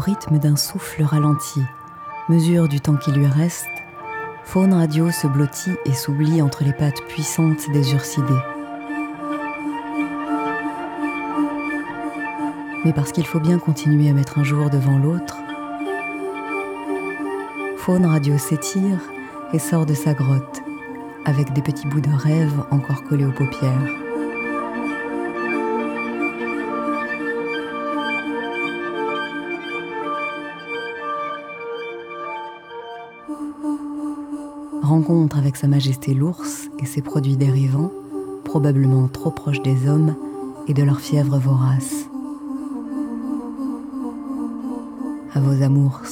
rythme d'un souffle ralenti, mesure du temps qui lui reste, Faune Radio se blottit et s'oublie entre les pattes puissantes des ursidés. Mais parce qu'il faut bien continuer à mettre un jour devant l'autre, Faune Radio s'étire et sort de sa grotte, avec des petits bouts de rêve encore collés aux paupières. Rencontre avec Sa Majesté l'ours et ses produits dérivants, probablement trop proches des hommes et de leur fièvre vorace. À vos amours.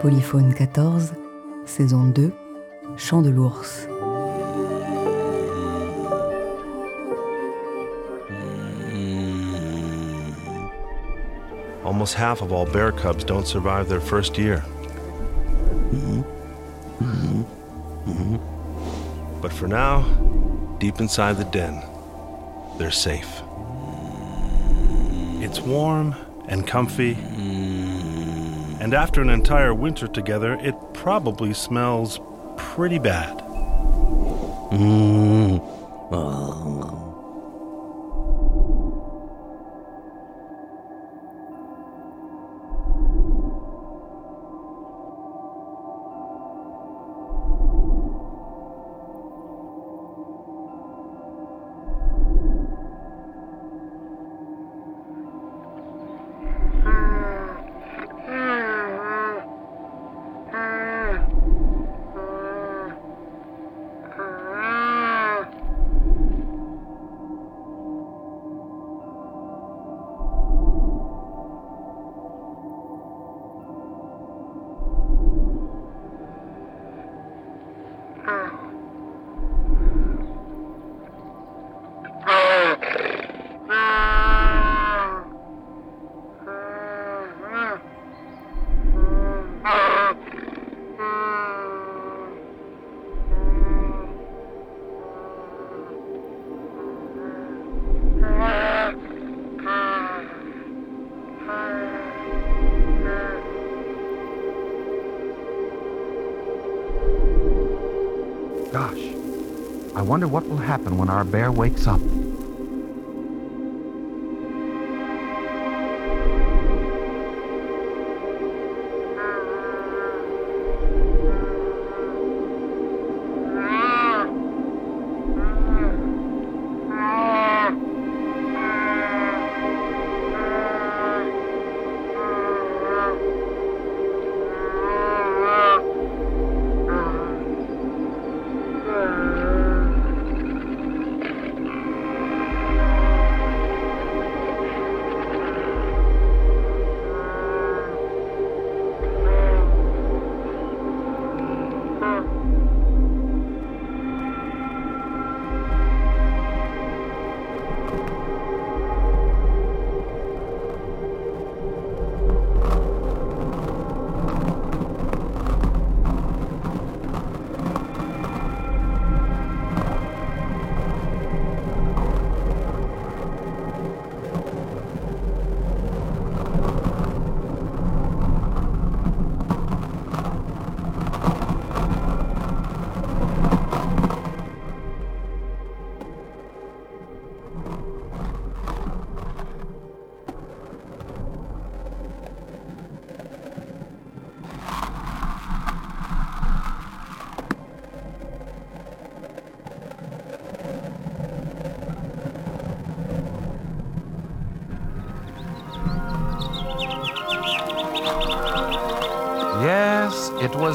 Polyphone 14, saison 2, Chant de l'ours. Almost half of all bear cubs don't survive their first year. But for now, deep inside the den, they're safe. It's warm and comfy, and after an entire winter together, it probably smells pretty bad. Mm. Gosh, wonder what will happen when our bear wakes up.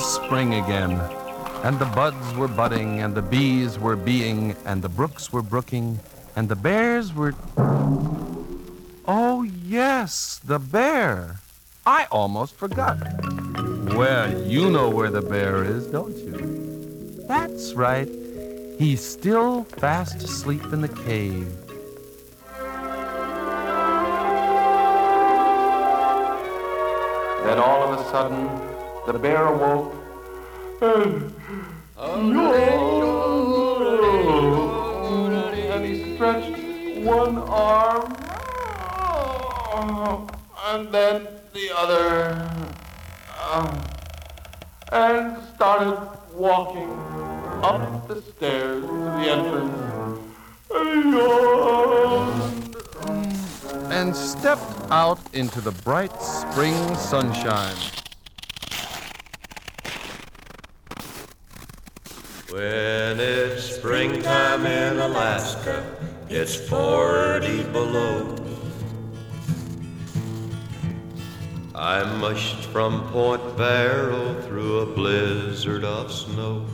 Spring again. And the buds were budding, and the bees were being, and the brooks were brooking, and the bears were. Oh, yes, the bear. I almost forgot. Well, you know where the bear is, don't you? That's right. He's still fast asleep in the cave. Then all of a sudden, the bear awoke. And, and he stretched one arm and then the other, and started walking up the stairs to the entrance. And stepped out into the bright spring sunshine. When it's springtime in Alaska, it's 40 below. I mushed from Point Barrow through a blizzard of snow.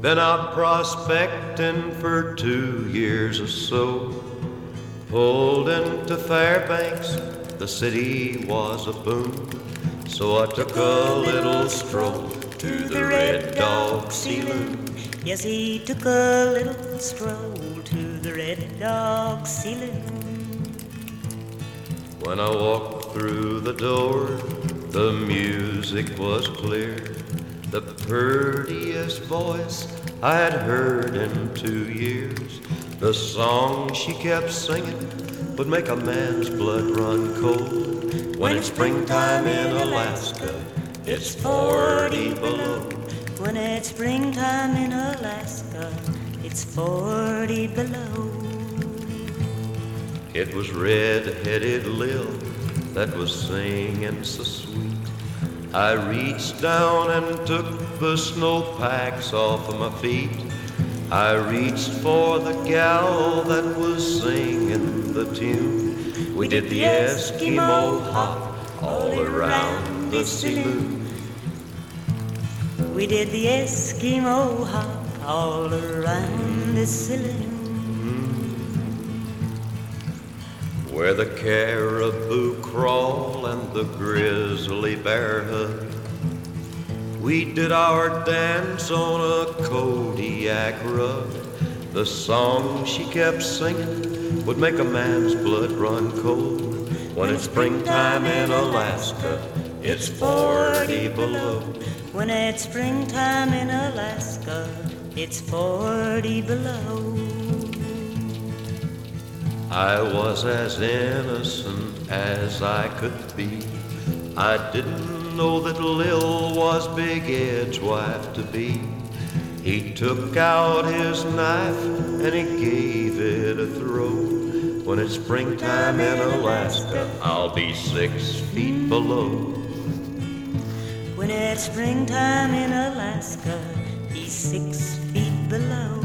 Been out prospecting for two years or so. Pulled into Fairbanks, the city was a boom. So I took a little stroll to the Red Dog Saloon. Yes, he took a little stroll to the Red Dog Saloon. When I walked through the door, the music was clear. The prettiest voice I had heard in two years. The song she kept singing would make a man's blood run cold. When it's springtime in Alaska, it's 40 below. When it's springtime in Alaska, it's 40 below. It was red-headed Lil that was singing so sweet. I reached down and took the snowpacks off of my feet. I reached for the gal that was singing the tune. We did the Eskimo hop all around saloon. We did the Eskimo hop all around the saloon. Where the caribou crawl and the grizzly bear hug. We did our dance on a Kodiak rug. The song she kept singing would make a man's blood run cold. When it's springtime in Alaska, it's 40 below. When it's springtime in Alaska, it's 40 below. I was as innocent as I could be. I didn't know that Lil was Big Ed's wife to be. He took out his knife and he gave it a throw. When it's springtime in Alaska, I'll be six feet below. When it's springtime in Alaska, he's six feet below.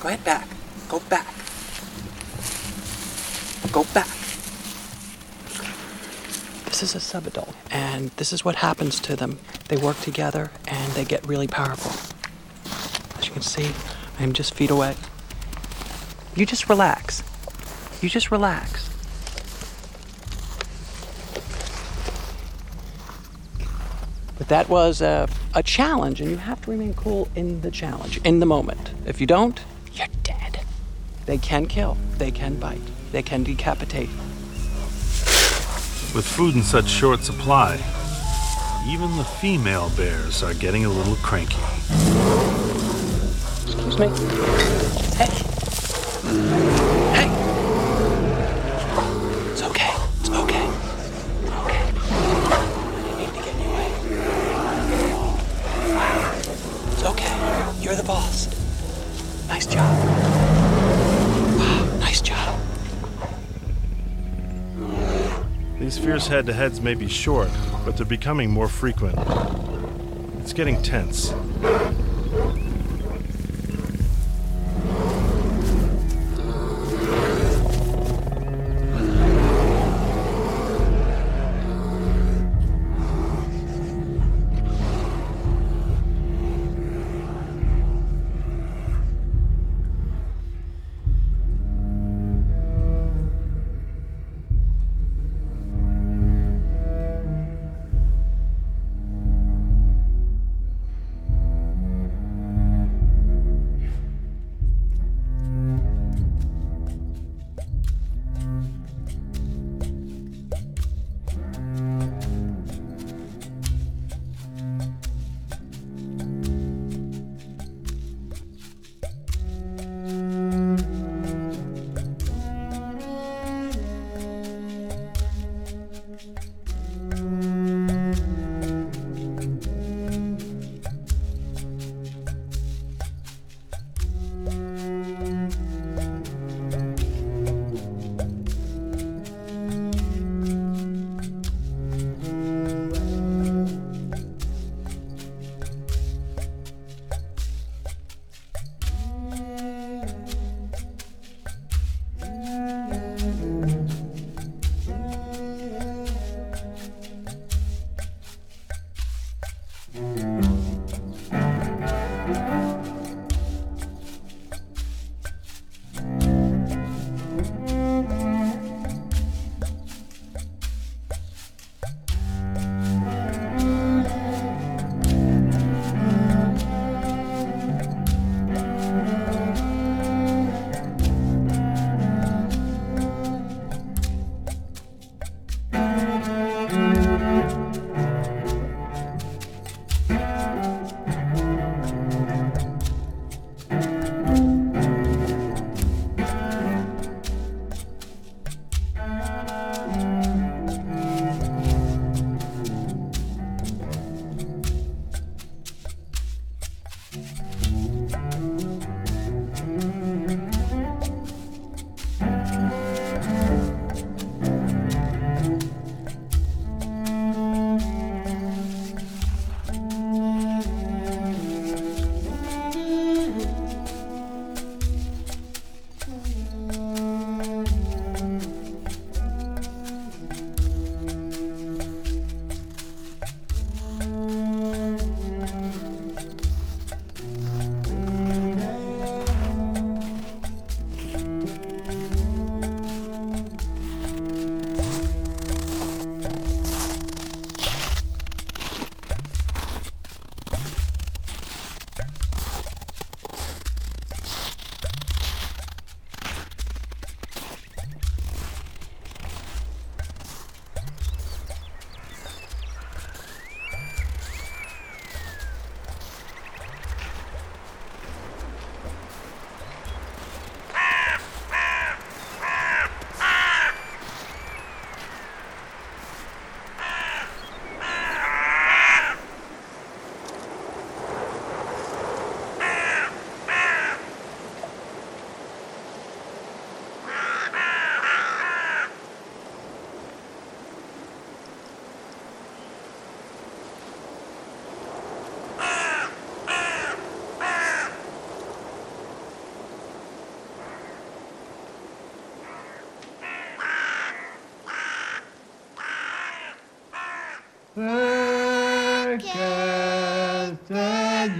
Go ahead back. Go back. Go back. This is a subadult, and this is what happens to them. They work together and they get really powerful. As you can see, I am just feet away. You just relax. You just relax. But that was a, a challenge, and you have to remain cool in the challenge, in the moment. If you don't, you're dead. They can kill, they can bite, they can decapitate. With food in such short supply, even the female bears are getting a little cranky. Excuse me? Hey! These fierce head to heads may be short, but they're becoming more frequent. It's getting tense.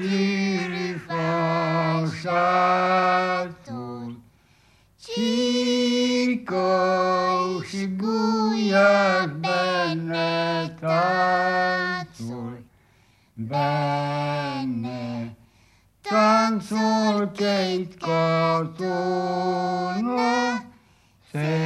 purificator. Circo și guia benetator. Bene, tanțul cheit cotună, se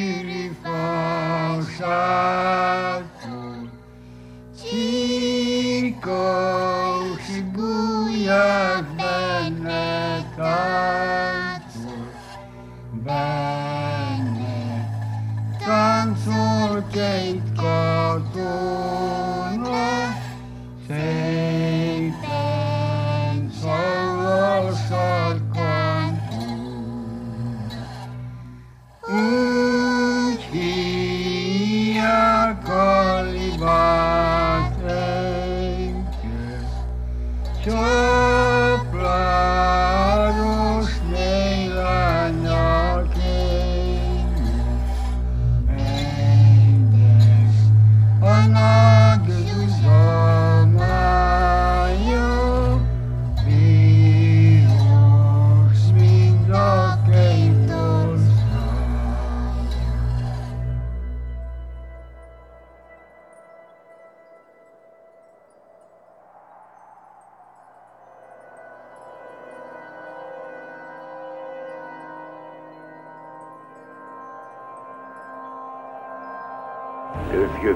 vieux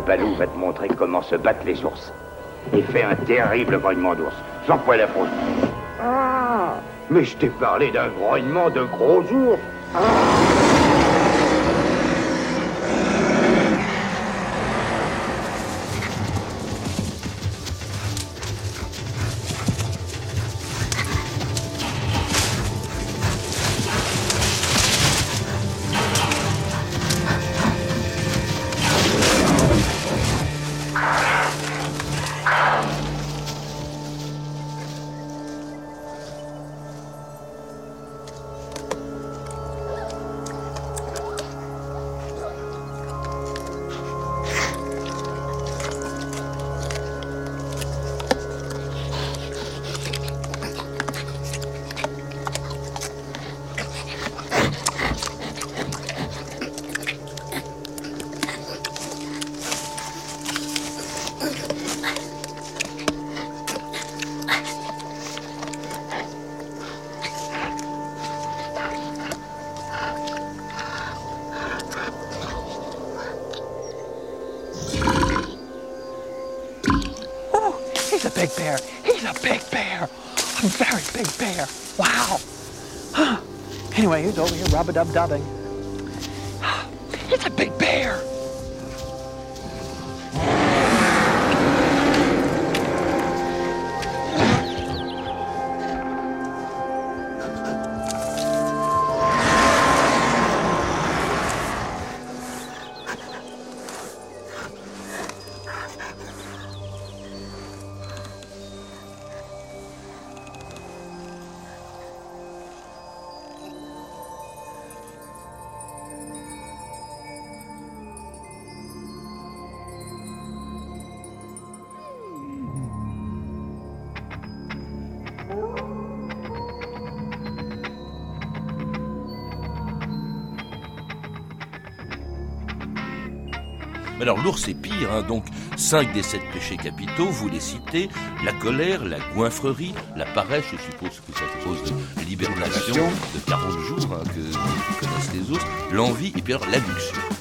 Balou va te montrer comment se battent les ours. Et fait un terrible grognement d'ours. Sans poil à fond. Ah Mais je t'ai parlé d'un grognement de gros ours. Oh, big bear. Wow. Anyway, he's over here rub-a-dub-dubbing. It's a big bear. Mais alors l'ours est pire, hein, donc 5 des 7 péchés capitaux, vous les citez, la colère, la goinfrerie, la paresse, je suppose que ça cause de l'hibernation de 40 jours hein, que, que connaissent les ours, l'envie et puis alors l'adduction.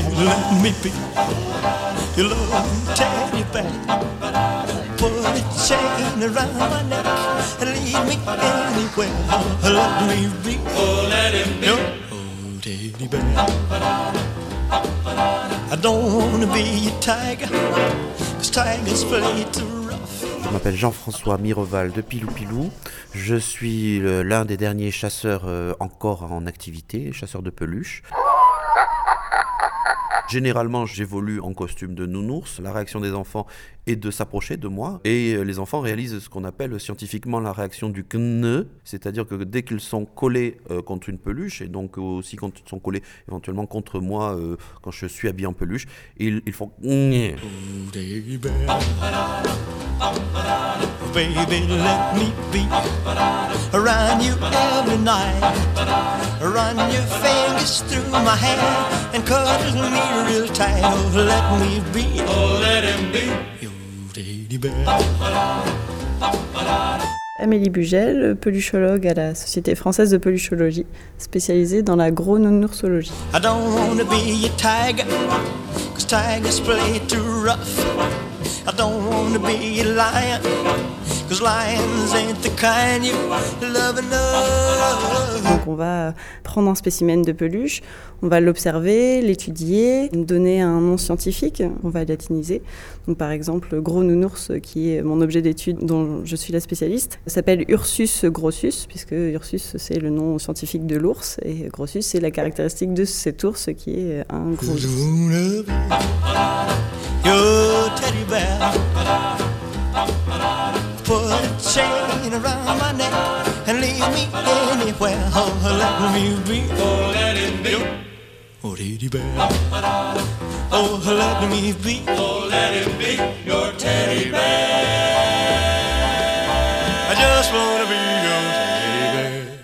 Baby, let me be your little teddy bear. Put a chain around my neck and lead me anywhere. Let me be. Oh, let him be. Your teddy bear. I don't wanna be a tiger, cause tigers play too rough. Je m'appelle Jean-François Mireval de Pilou Pilou. Je suis euh, l'un des derniers chasseurs euh, encore en activité, chasseur de peluches. Généralement, j'évolue en costume de nounours. La réaction des enfants est de s'approcher de moi. Et euh, les enfants réalisent ce qu'on appelle scientifiquement la réaction du kne, c'est-à-dire que dès qu'ils sont collés euh, contre une peluche, et donc aussi quand ils sont collés éventuellement contre moi euh, quand je suis habillé en peluche, ils, font kne. Baby, let me be around you every night. Run your fingers through my hair and cuddle me real tight. Oh, let me be. Oh, let him be. Your teddy bear. Amélie Bugel, peluchologue à la Société française de peluchologie, spécialisée dans la gros-nounoursologie. I don't wanna be a tiger, cause tigers play too rough. I don't wanna be a lion, cause lions ain't the kind you love enough. Donc on va prendre un spécimen de peluche, on va l'observer, l'étudier, donner un nom scientifique, on va latiniser. Donc par exemple, gros nounours, qui est mon objet d'étude dont je suis la spécialiste, s'appelle Ursus grossus, puisque Ursus c'est le nom scientifique de l'ours, et grossus c'est la caractéristique de cet ours qui est un gros ours. Put a chain around my neck and lead me anywhere. Oh, let me be. Oh, let him be. Oh, teddy bear. Oh, let me be. Oh, let him be your teddy bear. I just wanna be your teddy bear.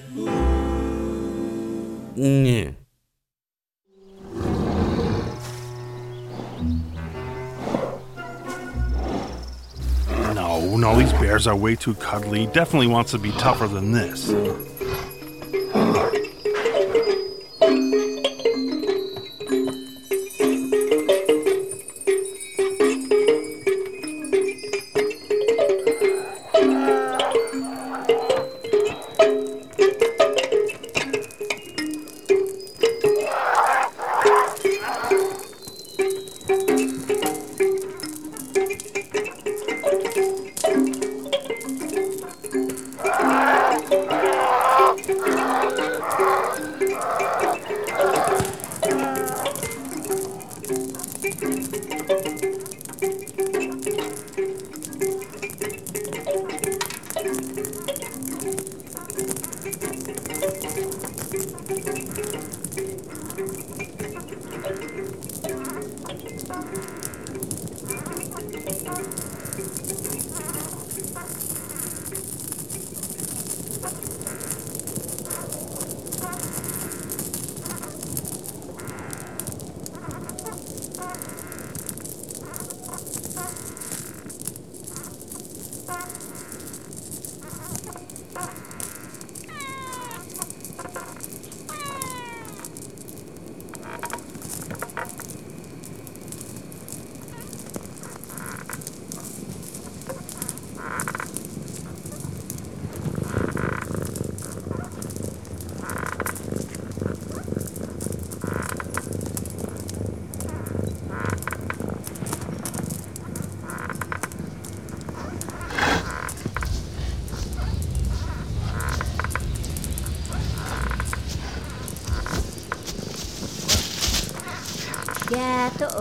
Kne. No, no, these bears are way too cuddly. Definitely wants to be tougher than this.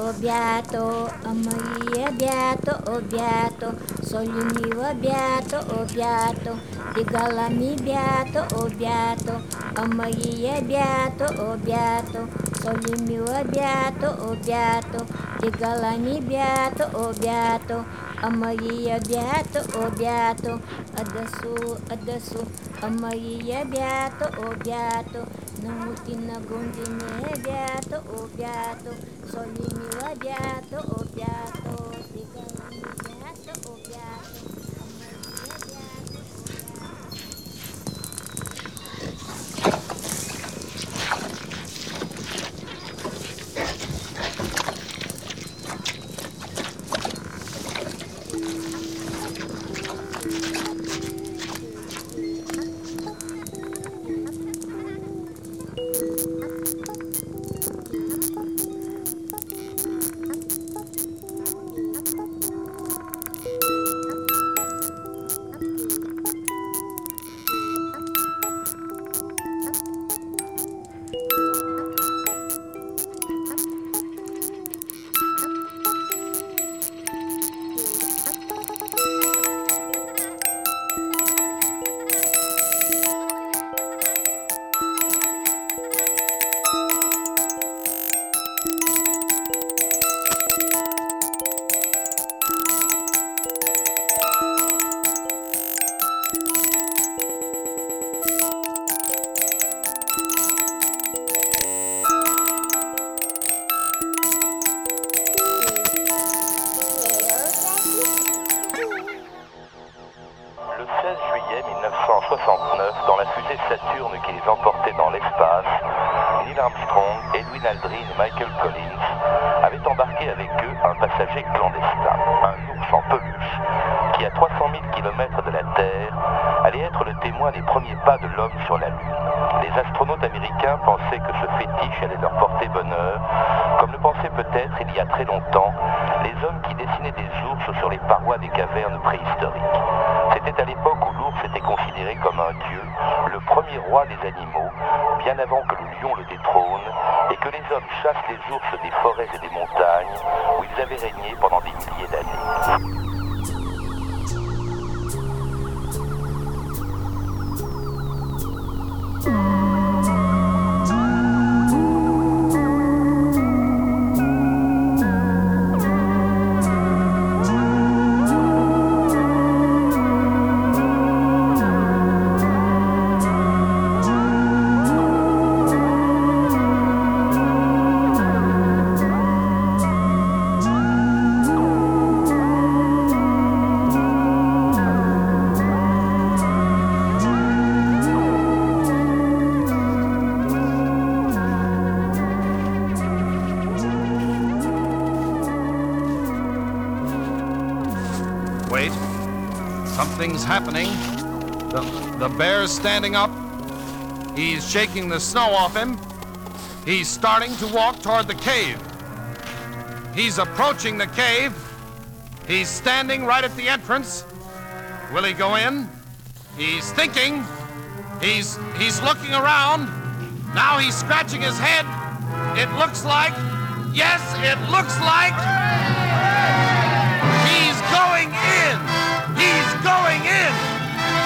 обято, а мої обято, обято, солю ми обято, обято, бігала ми бято, обято, а мої обято, обято, солю ми обято, обято, бігала ми бято, обято, а мої обято, обято, адасу, адасу, а мої обято, обято, Namuti na gondine beato o beato Solimi wa beato o beato Digalami beato o beato parois des cavernes préhistoriques. C'était à l'époque où l'ours était considéré comme un dieu, le premier roi des animaux, bien avant que le lion le détrône, et que les hommes chassent les ours des forêts et des montagnes, où ils avaient régné pendant des milliers d'années. Wait. Something's happening. The, the bear's standing up. He's shaking the snow off him. He's starting to walk toward the cave. He's approaching the cave. He's standing right at the entrance. Will he go in? He's thinking. He's he's looking around. Now he's scratching his head. It looks like Yes, it looks like going in. He's going in.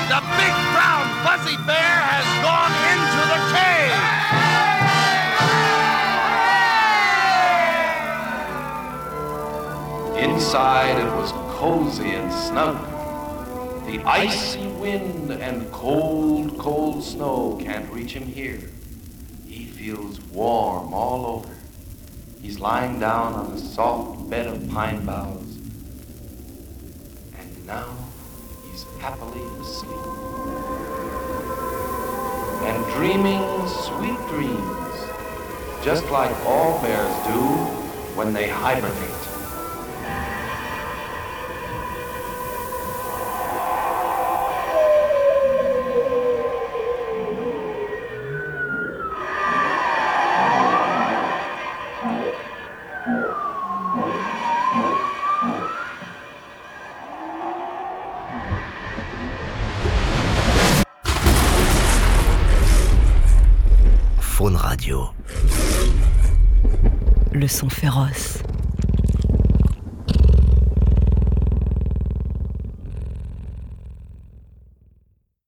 The big brown fuzzy bear has gone into the cave. Inside it was cozy and snug. The icy wind and cold, cold snow can't reach him here. He feels warm all over. He's lying down on a soft bed of pine boughs. Now he's happily asleep. And dreaming sweet dreams, just like all bears do when they hibernate. Faune